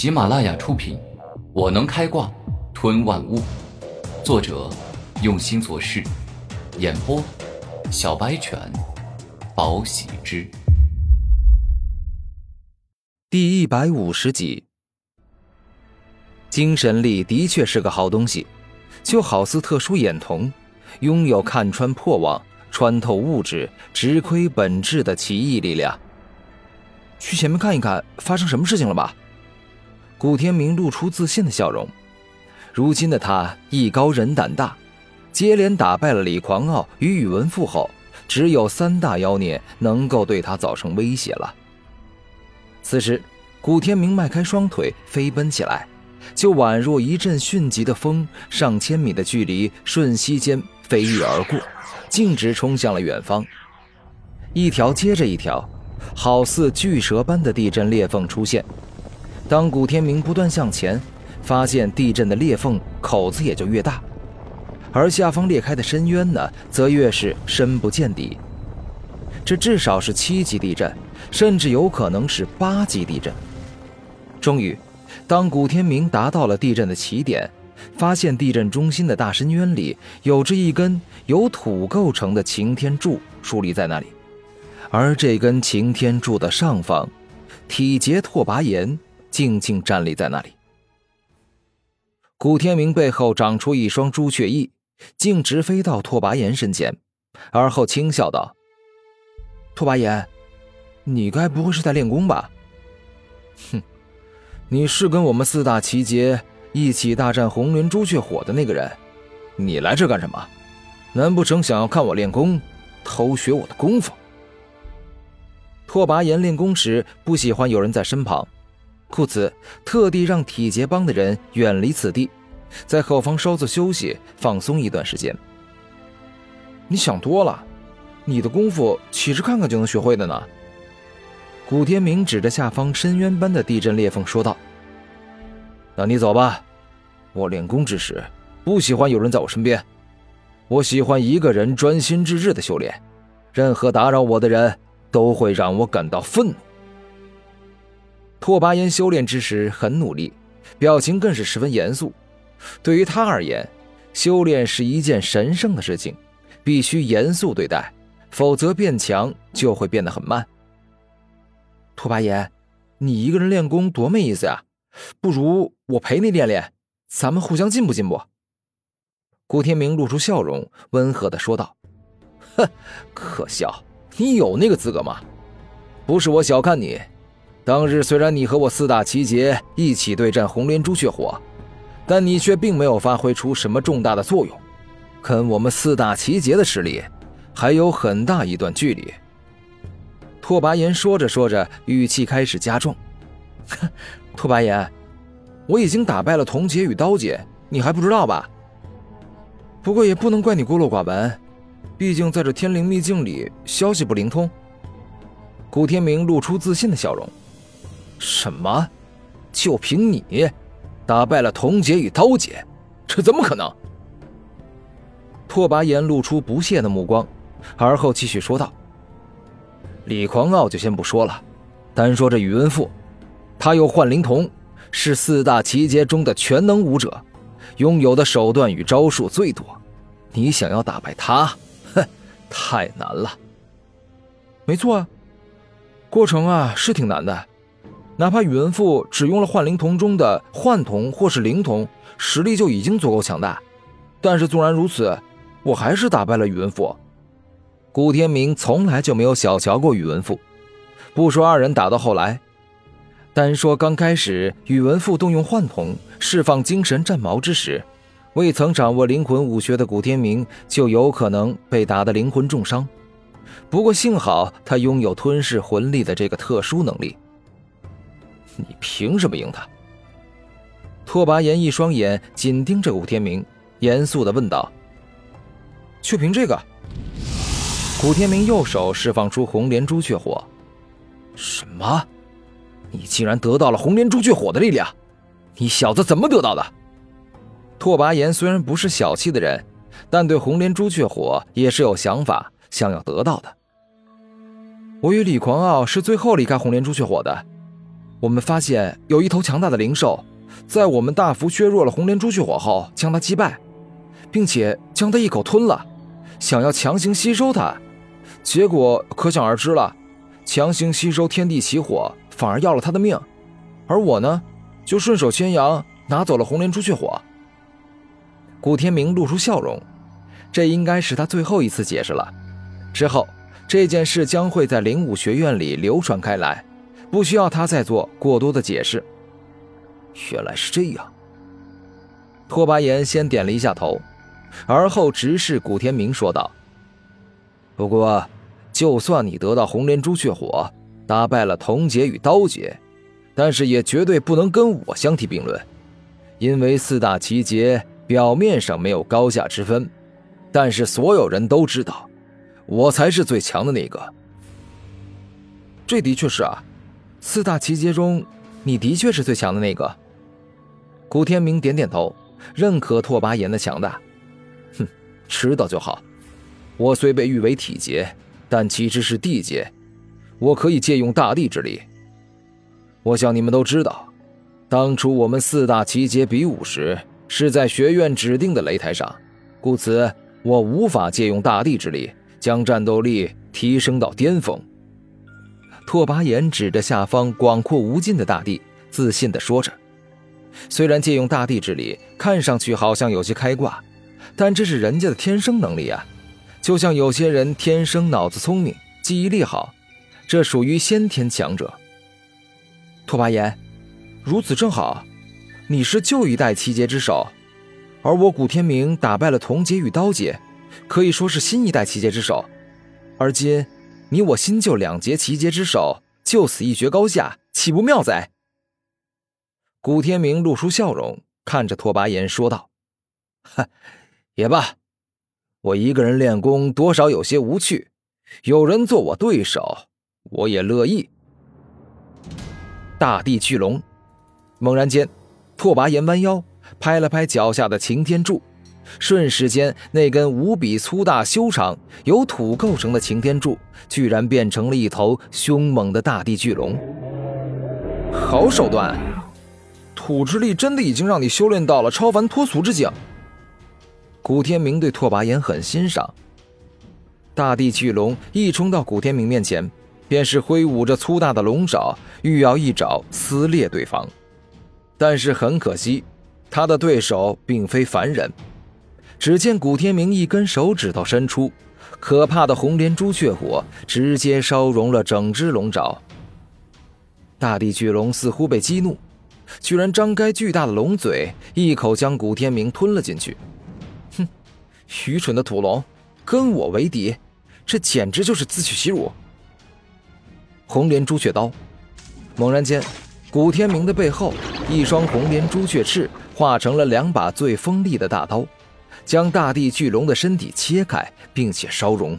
喜马拉雅出品，《我能开挂吞万物》，作者用心做事，演播小白犬，宝喜之，第一百五十集。精神力的确是个好东西，就好似特殊眼瞳，拥有看穿破网、穿透物质、直窥本质的奇异力量。去前面看一看，发生什么事情了吧？古天明露出自信的笑容。如今的他艺高人胆大，接连打败了李狂傲与宇文富后，只有三大妖孽能够对他造成威胁了。此时，古天明迈开双腿飞奔起来，就宛若一阵迅疾的风，上千米的距离瞬息间飞跃而过，径直冲向了远方。一条接着一条。好似巨蛇般的地震裂缝出现。当古天明不断向前，发现地震的裂缝口子也就越大，而下方裂开的深渊呢，则越是深不见底。这至少是七级地震，甚至有可能是八级地震。终于，当古天明达到了地震的起点，发现地震中心的大深渊里有着一根由土构成的擎天柱竖立在那里。而这根擎天柱的上方，体节拓跋岩静静站立在那里。古天明背后长出一双朱雀翼，径直飞到拓跋炎身前，而后轻笑道：“拓跋炎，你该不会是在练功吧？”“哼，你是跟我们四大奇杰一起大战红莲朱雀火的那个人，你来这干什么？难不成想要看我练功，偷学我的功夫？”拓跋炎练功时不喜欢有人在身旁，故此特地让体劫帮的人远离此地，在后方稍作休息，放松一段时间。你想多了，你的功夫岂是看看就能学会的呢？古天明指着下方深渊般的地震裂缝说道：“那你走吧，我练功之时不喜欢有人在我身边，我喜欢一个人专心致志的修炼，任何打扰我的人。”都会让我感到愤怒。拓跋炎修炼之时很努力，表情更是十分严肃。对于他而言，修炼是一件神圣的事情，必须严肃对待，否则变强就会变得很慢。拓跋炎，你一个人练功多没意思呀！不如我陪你练练，咱们互相进步进步。顾天明露出笑容，温和的说道：“哼，可笑。”你有那个资格吗？不是我小看你，当日虽然你和我四大奇杰一起对战红莲朱雀火，但你却并没有发挥出什么重大的作用，跟我们四大奇杰的实力还有很大一段距离。拓跋炎说着说着，语气开始加重：“拓跋炎，我已经打败了铜杰与刀姐，你还不知道吧？不过也不能怪你孤陋寡闻。”毕竟在这天灵秘境里，消息不灵通。古天明露出自信的笑容：“什么？就凭你，打败了铜劫与刀姐？这怎么可能？”拓跋炎露出不屑的目光，而后继续说道：“李狂傲就先不说了，单说这宇文富，他有幻灵瞳，是四大奇杰中的全能武者，拥有的手段与招数最多。你想要打败他？”哼，太难了。没错啊，过程啊是挺难的。哪怕宇文富只用了幻灵瞳中的幻瞳或是灵瞳，实力就已经足够强大。但是纵然如此，我还是打败了宇文富。古天明从来就没有小瞧过宇文富。不说二人打到后来，单说刚开始，宇文富动用幻瞳释放精神战矛之时。未曾掌握灵魂武学的古天明就有可能被打得灵魂重伤，不过幸好他拥有吞噬魂力的这个特殊能力。你凭什么赢他？拓跋炎一双眼紧盯着古天明，严肃的问道：“就凭这个？”古天明右手释放出红莲朱雀火。什么？你竟然得到了红莲朱雀火的力量？你小子怎么得到的？拓跋炎虽然不是小气的人，但对红莲朱雀火也是有想法，想要得到的。我与李狂傲是最后离开红莲朱雀火的，我们发现有一头强大的灵兽，在我们大幅削弱了红莲朱雀火后，将它击败，并且将它一口吞了，想要强行吸收它，结果可想而知了。强行吸收天地奇火，反而要了他的命，而我呢，就顺手牵羊拿走了红莲朱雀火。古天明露出笑容，这应该是他最后一次解释了。之后，这件事将会在灵武学院里流传开来，不需要他再做过多的解释。原来是这样。拓跋炎先点了一下头，而后直视古天明说道：“不过，就算你得到红莲朱雀火，打败了铜劫与刀劫，但是也绝对不能跟我相提并论，因为四大奇劫表面上没有高下之分，但是所有人都知道。”我才是最强的那个。这的确是啊，四大奇劫中，你的确是最强的那个。古天明点点头，认可拓跋炎的强大。哼，知道就好。我虽被誉为体劫，但其实是地劫，我可以借用大地之力。我想你们都知道，当初我们四大奇劫比武时是在学院指定的擂台上，故此我无法借用大地之力。将战斗力提升到巅峰。拓跋炎指着下方广阔无尽的大地，自信地说着：“虽然借用大地之力看上去好像有些开挂，但这是人家的天生能力啊！就像有些人天生脑子聪明、记忆力好，这属于先天强者。”拓跋炎，如此正好，你是旧一代七杰之首，而我古天明打败了铜杰与刀杰。可以说是新一代七杰之首，而今你我新旧两节奇节之手就此一决高下，岂不妙哉？古天明露出笑容，看着拓跋炎说道：“哈，也罢，我一个人练功多少有些无趣，有人做我对手，我也乐意。”大地巨龙，猛然间，拓跋炎弯腰拍了拍脚下的擎天柱。瞬时间，那根无比粗大、修长、由土构成的擎天柱，居然变成了一头凶猛的大地巨龙。好手段！土之力真的已经让你修炼到了超凡脱俗之境。古天明对拓跋炎很欣赏。大地巨龙一冲到古天明面前，便是挥舞着粗大的龙爪，欲要一爪撕裂对方。但是很可惜，他的对手并非凡人。只见古天明一根手指头伸出，可怕的红莲朱雀火直接烧融了整只龙爪。大地巨龙似乎被激怒，居然张开巨大的龙嘴，一口将古天明吞了进去。哼，愚蠢的土龙，跟我为敌，这简直就是自取其辱。红莲朱雀刀，猛然间，古天明的背后，一双红莲朱雀翅化成了两把最锋利的大刀。将大地巨龙的身体切开，并且烧融。